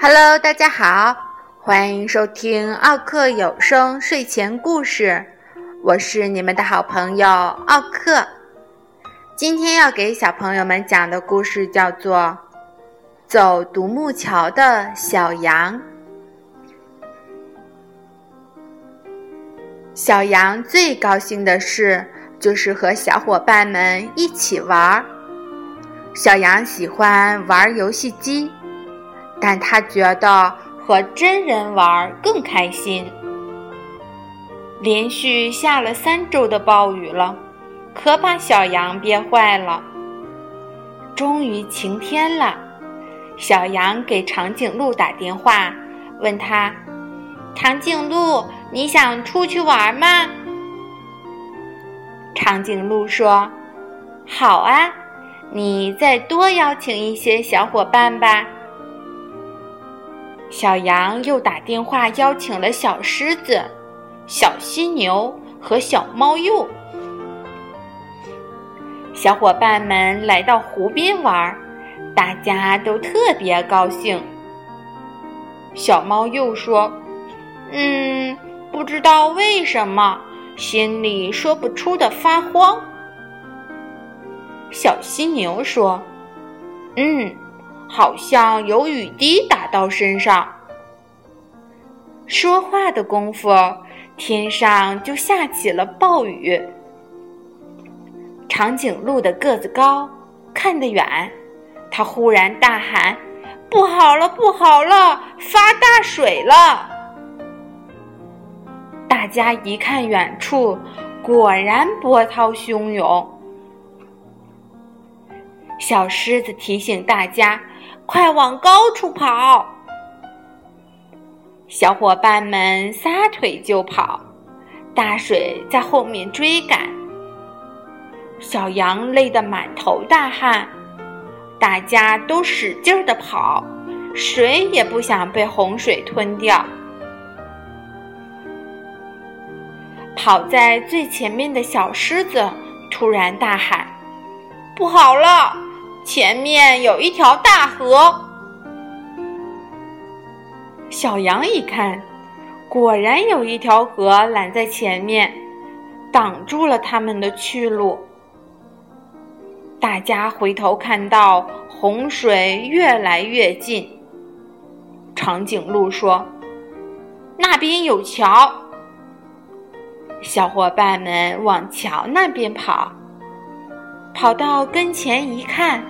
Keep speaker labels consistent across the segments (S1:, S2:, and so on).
S1: Hello，大家好，欢迎收听奥克有声睡前故事，我是你们的好朋友奥克。今天要给小朋友们讲的故事叫做《走独木桥的小羊》。小羊最高兴的事就是和小伙伴们一起玩儿。小羊喜欢玩游戏机。但他觉得和真人玩更开心。连续下了三周的暴雨了，可把小羊憋坏了。终于晴天了，小羊给长颈鹿打电话，问他：“长颈鹿，你想出去玩吗？”长颈鹿说：“好啊，你再多邀请一些小伙伴吧。”小羊又打电话邀请了小狮子、小犀牛和小猫鼬。小伙伴们来到湖边玩，大家都特别高兴。小猫鼬说：“嗯，不知道为什么，心里说不出的发慌。”小犀牛说：“嗯。”好像有雨滴打到身上。说话的功夫，天上就下起了暴雨。长颈鹿的个子高，看得远，他忽然大喊：“不好了，不好了，发大水了！”大家一看远处，果然波涛汹涌。小狮子提醒大家。快往高处跑！小伙伴们撒腿就跑，大水在后面追赶。小羊累得满头大汗，大家都使劲的跑，谁也不想被洪水吞掉。跑在最前面的小狮子突然大喊：“不好了！”前面有一条大河，小羊一看，果然有一条河拦在前面，挡住了他们的去路。大家回头看到洪水越来越近，长颈鹿说：“那边有桥。”小伙伴们往桥那边跑，跑到跟前一看。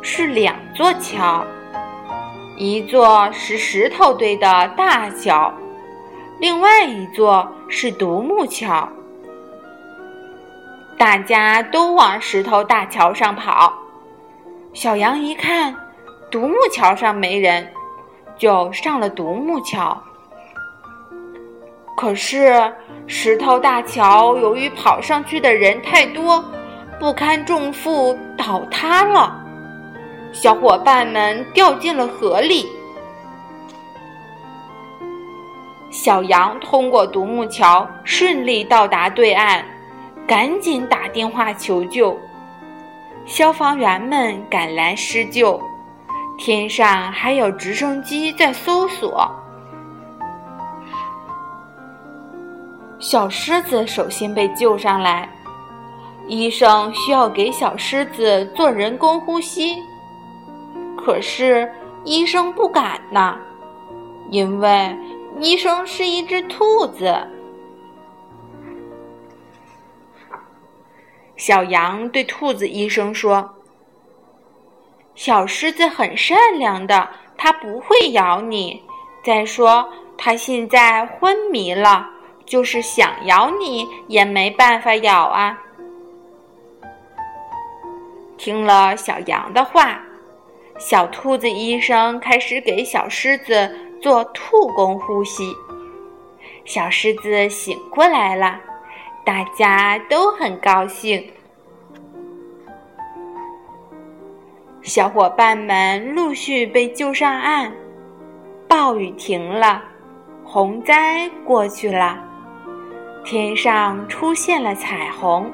S1: 是两座桥，一座是石头堆的大桥，另外一座是独木桥。大家都往石头大桥上跑。小羊一看独木桥上没人，就上了独木桥。可是石头大桥由于跑上去的人太多，不堪重负，倒塌了。小伙伴们掉进了河里，小羊通过独木桥顺利到达对岸，赶紧打电话求救。消防员们赶来施救，天上还有直升机在搜索。小狮子首先被救上来，医生需要给小狮子做人工呼吸。可是医生不敢呢，因为医生是一只兔子。小羊对兔子医生说：“小狮子很善良的，它不会咬你。再说，它现在昏迷了，就是想咬你也没办法咬啊。”听了小羊的话。小兔子医生开始给小狮子做兔功呼吸，小狮子醒过来了，大家都很高兴。小伙伴们陆续被救上岸，暴雨停了，洪灾过去了，天上出现了彩虹。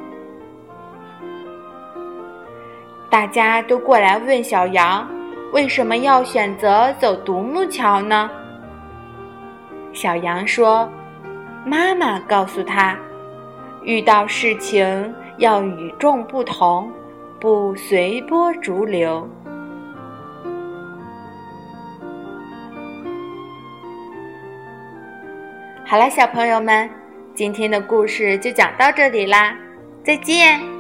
S1: 大家都过来问小羊，为什么要选择走独木桥呢？小羊说：“妈妈告诉他，遇到事情要与众不同，不随波逐流。”好了，小朋友们，今天的故事就讲到这里啦，再见。